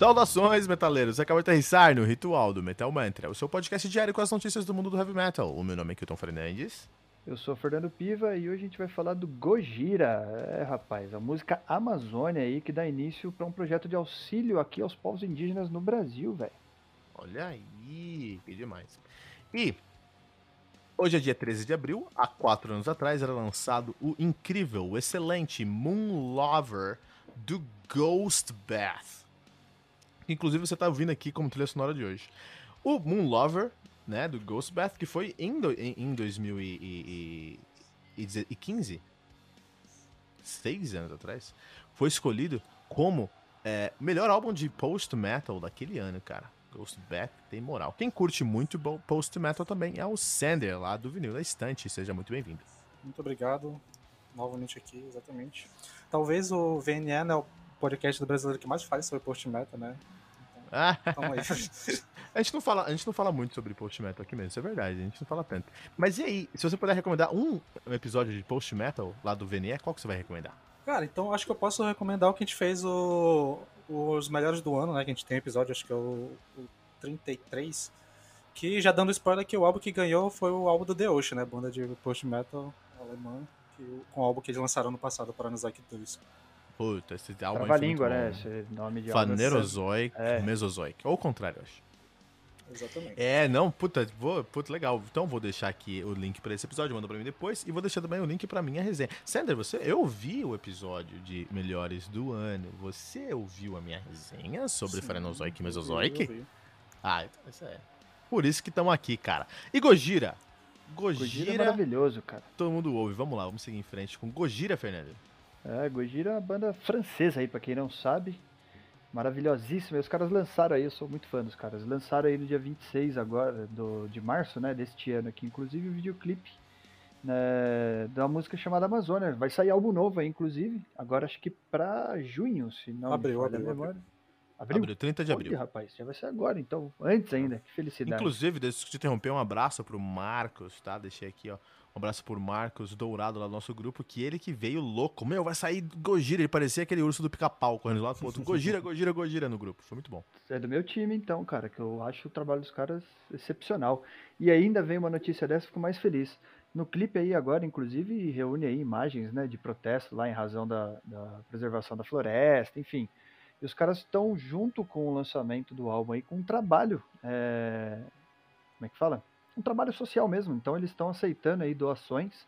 Saudações, metaleiros! Você acabou de aterrissar no Ritual do Metal Mantra, o seu podcast diário com as notícias do mundo do heavy metal. O meu nome é Kilton Fernandes. Eu sou Fernando Piva e hoje a gente vai falar do Gojira. É, rapaz, a música Amazônia aí que dá início para um projeto de auxílio aqui aos povos indígenas no Brasil, velho. Olha aí, que demais. E hoje é dia 13 de abril, há quatro anos atrás era lançado o incrível, o excelente Moon Lover do Ghost Bath. Inclusive você está ouvindo aqui como trilha sonora de hoje. O Moon Lover, né, do Ghost Bath, que foi em, do, em, em 2015, seis anos atrás, foi escolhido como é, melhor álbum de post-metal daquele ano, cara. Ghost Bath tem moral. Quem curte muito post-metal também é o Sander, lá do Vinil da Estante. Seja muito bem-vindo. Muito obrigado. Novamente aqui, exatamente. Talvez o VNE é o podcast do brasileiro que mais faz sobre post-metal, né? Ah. a, gente não fala, a gente não fala muito sobre post metal aqui mesmo, isso é verdade, a gente não fala tanto. Mas e aí, se você puder recomendar um episódio de post metal lá do VNE, qual que você vai recomendar? Cara, então acho que eu posso recomendar o que a gente fez o, os melhores do ano, né? Que a gente tem episódio, acho que é o, o 33. Que já dando spoiler que o álbum que ganhou foi o álbum do The Ocean, né? Banda de post metal alemã, que, com o álbum que eles lançaram no passado para Nanosaki 2. Puta, esse álbum Trava língua, né? Esse nome de Fanerozoic, é. Mesozoic. Ou o contrário, acho. Exatamente. É, não, puta, vou, puta, legal. Então vou deixar aqui o link para esse episódio, manda para mim depois. E vou deixar também o link para minha resenha. Sander, você, eu ouvi o episódio de Melhores do Ano. Você ouviu a minha resenha sobre Fanerozoic e Mesozoic? Eu vi. Ah, então isso é. Por isso que estamos aqui, cara. E Gojira? Gojira, Gojira é maravilhoso, cara. Todo mundo ouve. Vamos lá, vamos seguir em frente com Gojira, Fernando. É, Gojira é uma banda francesa aí, pra quem não sabe. Maravilhosíssima. E os caras lançaram aí, eu sou muito fã dos caras. Lançaram aí no dia 26 agora, do, de março, né, deste ano aqui, inclusive o um videoclipe né, da música chamada Amazônia. Vai sair álbum novo aí, inclusive. Agora acho que pra junho, se não abriu, me abriu, memória. Abril? abril, 30 de abril. Olha, rapaz, já vai ser agora, então. Antes ainda, que felicidade. Inclusive, deixa eu te interromper, um abraço pro Marcos, tá? Deixei aqui, ó. Um abraço por Marcos Dourado lá do nosso grupo, que ele que veio louco. Meu, vai sair Gojira. Ele parecia aquele urso do pica-pau correndo lá pro outro. Gojira, Gojira, Gojira no grupo. Foi muito bom. É do meu time, então, cara, que eu acho o trabalho dos caras excepcional. E ainda vem uma notícia dessa, fico mais feliz. No clipe aí agora, inclusive, reúne aí imagens né, de protesto lá em razão da, da preservação da floresta, enfim. E os caras estão junto com o lançamento do álbum aí com um trabalho. É... Como é que fala? Um trabalho social mesmo. Então eles estão aceitando aí doações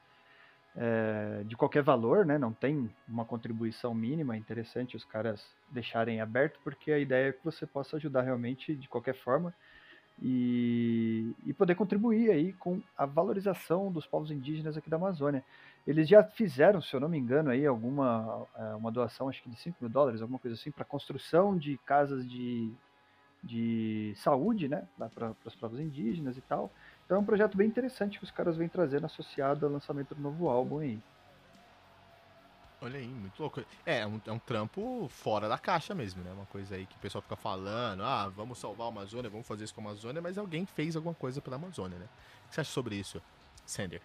é, de qualquer valor, né? Não tem uma contribuição mínima. É interessante os caras deixarem aberto, porque a ideia é que você possa ajudar realmente de qualquer forma e, e poder contribuir aí com a valorização dos povos indígenas aqui da Amazônia. Eles já fizeram, se eu não me engano, aí alguma é, uma doação, acho que de 5 mil dólares, alguma coisa assim, para construção de casas de, de saúde, né, para os povos indígenas e tal. Então é um projeto bem interessante que os caras vêm trazendo associado ao lançamento do novo álbum aí. Olha aí, muito louco. É, é um, é um trampo fora da caixa mesmo, né? Uma coisa aí que o pessoal fica falando, ah, vamos salvar a Amazônia, vamos fazer isso com a Amazônia, mas alguém fez alguma coisa pela Amazônia, né? O que você acha sobre isso, Sander?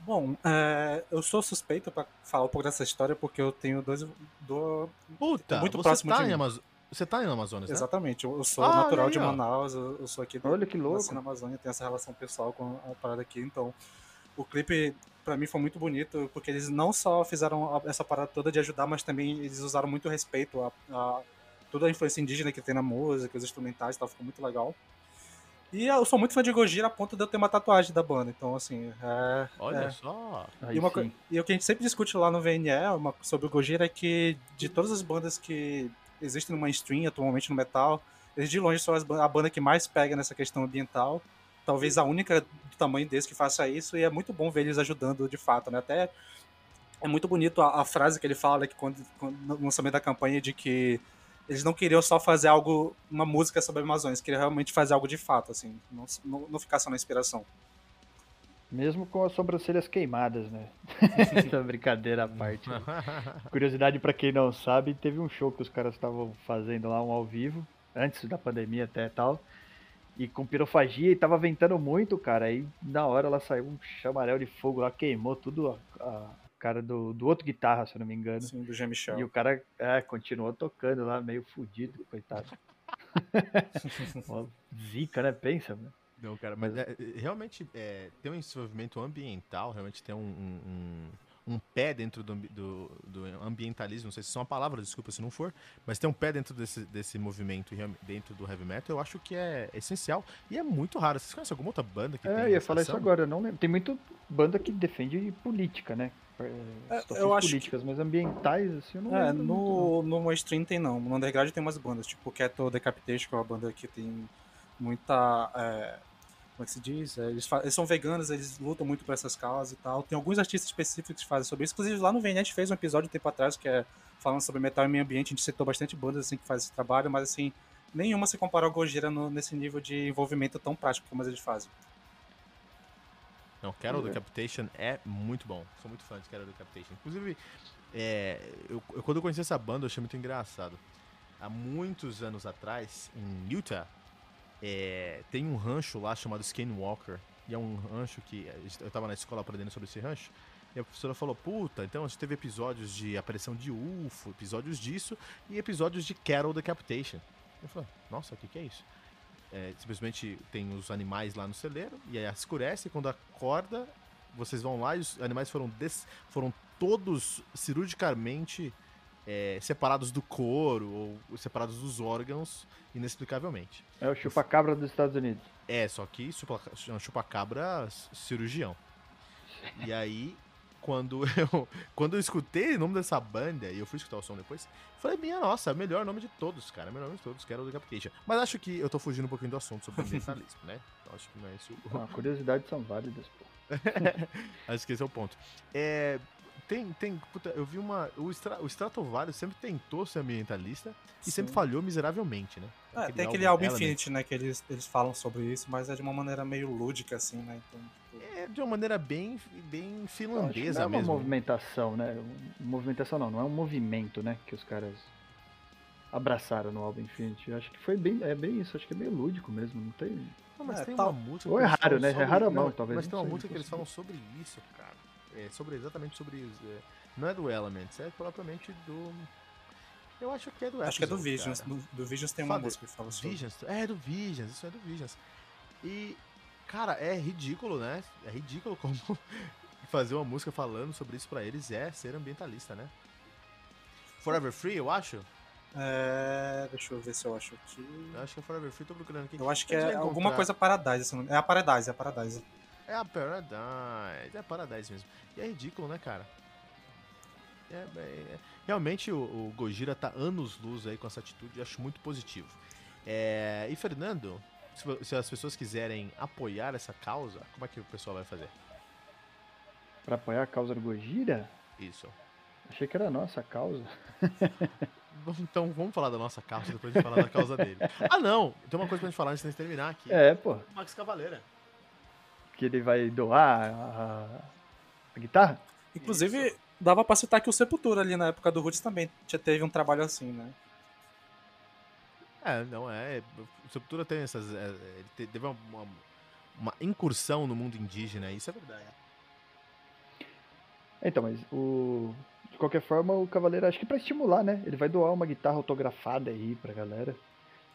Bom, é, eu sou suspeito para falar um pouco dessa história porque eu tenho dois. Do, Puta, muito próximo tá de mim. Você tá no Amazonas, né? Exatamente, eu sou ah, natural aí, de Manaus, eu, sou aqui Olha que louco. na Amazônia, tenho essa relação pessoal com a parada aqui, então o clipe para mim foi muito bonito, porque eles não só fizeram essa parada toda de ajudar, mas também eles usaram muito respeito a, a toda a influência indígena que tem na música, os instrumentais e tal, ficou muito legal. E eu sou muito fã de Gojira a ponto de eu ter uma tatuagem da banda, então assim. É, Olha é. só! E, uma, e, o que a gente sempre discute lá no VNE uma, sobre o Gojira é que de todas as bandas que existem no mainstream atualmente no metal. Eles de longe são a banda que mais pega nessa questão ambiental. Talvez a única do tamanho desse que faça isso, e é muito bom ver eles ajudando de fato, né? Até é muito bonito a, a frase que ele fala que quando, quando, no lançamento da campanha de que eles não queriam só fazer algo, uma música sobre Amazônia, eles queriam realmente fazer algo de fato, assim, não, não, não ficar só na inspiração. Mesmo com as sobrancelhas queimadas, né? Essa brincadeira à parte. Né? Curiosidade para quem não sabe, teve um show que os caras estavam fazendo lá, um ao vivo, antes da pandemia até tal, e com pirofagia e tava ventando muito, cara. Aí na hora ela saiu um chamarel de fogo lá, queimou tudo a, a cara do, do outro guitarra, se eu não me engano. Sim, do Jean Michel. E o cara é, continuou tocando lá, meio fudido, coitado. Zica, né? Pensa, mano. Não, cara, mas é, é, realmente é, tem um desenvolvimento ambiental, realmente tem um, um, um- um pé dentro do, do, do ambientalismo, não sei se isso é uma palavra, desculpa se não for, mas tem um pé dentro desse, desse movimento dentro do heavy metal, eu acho que é essencial e é muito raro. Vocês conhecem alguma outra banda que É, tem eu ia falar isso agora, eu não lembro. Tem muito banda que defende política, né? É, É, eu acho que- políticas, mas ambientais, assim, eu não É, lembro muito, não. no, no mainstream tem não. No underground tem umas bandas, tipo Keto Decapitation, que é uma banda que tem muita. é, como é que se diz? É, eles, eles são veganos, eles lutam muito por essas causas e tal. Tem alguns artistas específicos que fazem sobre isso. Inclusive lá no VN a gente fez um episódio um tempo atrás que é falando sobre metal e meio ambiente. A gente citou bastante bandas assim que fazem esse trabalho, mas assim, nenhuma se compara ao Gojira no- nesse nível de envolvimento tão prático como eles fazem. Não, Carol Pois é. Decapitation é muito bom. Sou muito fã de Carol Decapitation. Inclusive, é, eu, eu- quando eu conheci essa banda, eu achei muito engraçado. Há muitos anos atrás, em Utah, é, tem um rancho lá chamado Skinwalker. E é um rancho que eu tava na escola aprendendo sobre esse rancho. E a professora falou: Puta, então a gente teve episódios de aparição de UFO, episódios disso e episódios de Carol Decapitation. Eu falei: Nossa, o que, que é isso? É, simplesmente tem os animais lá no celeiro, e aí escurece, e quando acorda, vocês vão lá e os animais foram, des- foram todos cirurgicamente é, separados do couro, ou separados dos órgãos, inexplicavelmente. É o chupa-cabra dos Estados Unidos. É, só que chupa- chupa-cabra cirurgião. E aí, quando eu, quando eu escutei o nome dessa banda, e eu fui escutar o som depois, falei, minha nossa, o melhor nome de todos, cara. O melhor nome de todos, que era o Decapitation. Mas acho que eu tô fugindo um pouquinho do assunto sobre ambientalismo, né? Então acho que não é esse o, Ah, curiosidades são válidas, pô. Acho que esse é o ponto. É, tem, tem, puta, eu vi uma. O, Stra, o Stratovarius sempre tentou ser ambientalista e sempre Sim. falhou miseravelmente, né? É, tem aquele álbum. Infinity, né, que eles, eles falam sobre isso, mas é de uma maneira meio lúdica, assim, né? Então, tipo, É de uma maneira bem, bem finlandesa não é uma mesmo. movimentação, né? Movimentação não, não é um movimento, né? Que os caras abraçaram no álbum Infinity. Eu acho que foi bem, é bem isso, acho que é meio lúdico mesmo, não tem... Não, mas É, tem tal- uma música. Ou é raro, né? É raro a mão, não, talvez, Mas tem uma música que eles falam sobre isso, cara. É sobre exatamente sobre isso. é, não é do Elements, é propriamente do. Eu acho que é do acho que é do Visions. Do, do Visions tem uma Sabe, música que fala sobre. Visions, é do Visions, isso é do Visions. E, cara, é ridículo, né? É ridículo como fazer uma música falando sobre isso pra eles é ser ambientalista, né? Forever Free, eu acho. É, deixa eu ver se eu acho aqui. Eu acho que é Forever Free, tô procurando aqui. Eu acho que gente é alguma coisa Paradise. É a Paradise, é a Paradise. É a Paradise, é a Paradise mesmo. E é ridículo, né, cara? É, é- é- realmente o, o Gojira tá anos luz aí com essa atitude, eu acho muito positivo. É, e Fernando, se, se as pessoas quiserem apoiar essa causa, como é que o pessoal vai fazer? Pra apoiar a causa do Gojira? Isso. Achei que era a nossa causa. Então vamos falar da nossa causa, depois de falar da causa dele. Ah não, tem uma coisa pra gente falar antes de terminar aqui. É, pô, O Max Cavaleira. Que ele vai doar a, a guitarra? Inclusive, dava pra citar que o Sepultura ali na época do Roots também já teve um trabalho assim, né? É, não é. O Sepultura tem essas. é, ele te- teve uma, uma, uma incursão no mundo indígena, isso é verdade. Então, mas o. De qualquer forma, o Cavaleiro, acho que pra estimular, né? Ele vai doar uma guitarra autografada aí pra galera.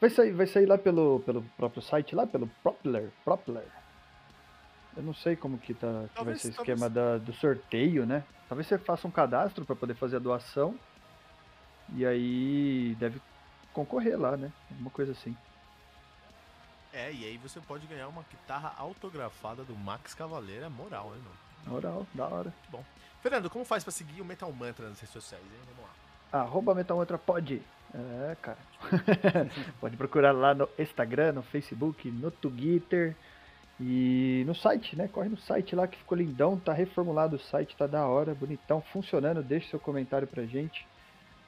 Vai sair, vai sair lá pelo, pelo próprio site, lá pelo Propler. Propler. Eu não sei como que, tá, que vai ser o esquema da, do sorteio, né? Talvez você faça um cadastro pra poder fazer a doação. E aí deve concorrer lá, né? Alguma coisa assim. É, e aí você pode ganhar uma guitarra autografada do Max Cavaleira, moral, hein, mano? Moral, da hora. Fernando, como faz pra seguir o Metal Mantra nas redes sociais, hein? Vamos lá. Arroba Metalmantra pode. É, cara. pode procurar lá no Instagram, no Facebook, no Twitter e no site, né? Corre no site lá que ficou lindão, tá reformulado o site, tá da hora, bonitão, funcionando. Deixe seu comentário pra gente,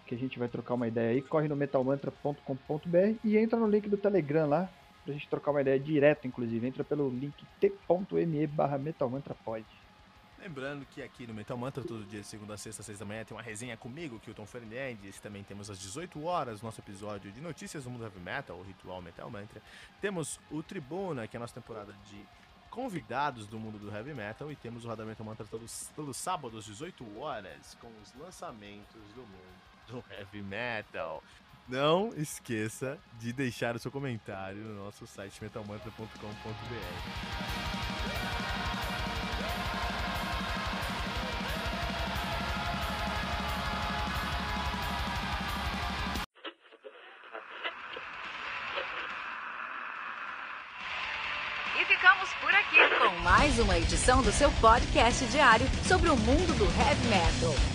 que a gente vai trocar uma ideia aí. Corre no metalmantra.com.br e entra no link do Telegram lá, pra gente trocar uma ideia direto, inclusive. Entra pelo link t.me barra metalmantrapod. Lembrando que aqui no Metal Mantra, todo dia de segunda a sexta, às seis da manhã, tem uma resenha comigo, Kilton Fernandes. Também temos às 18 horas nosso episódio de notícias do mundo heavy metal, o Ritual Metal Mantra. Temos o Tribuna, que é a nossa temporada de convidados do mundo do heavy metal e temos o Radamento Mantra todos, todo sábado às 18 horas com os lançamentos do mundo do heavy metal. Não esqueça de deixar o seu comentário no nosso site metalmantra.com.br. E ficamos por aqui com mais uma edição do seu podcast diário sobre o mundo do heavy metal.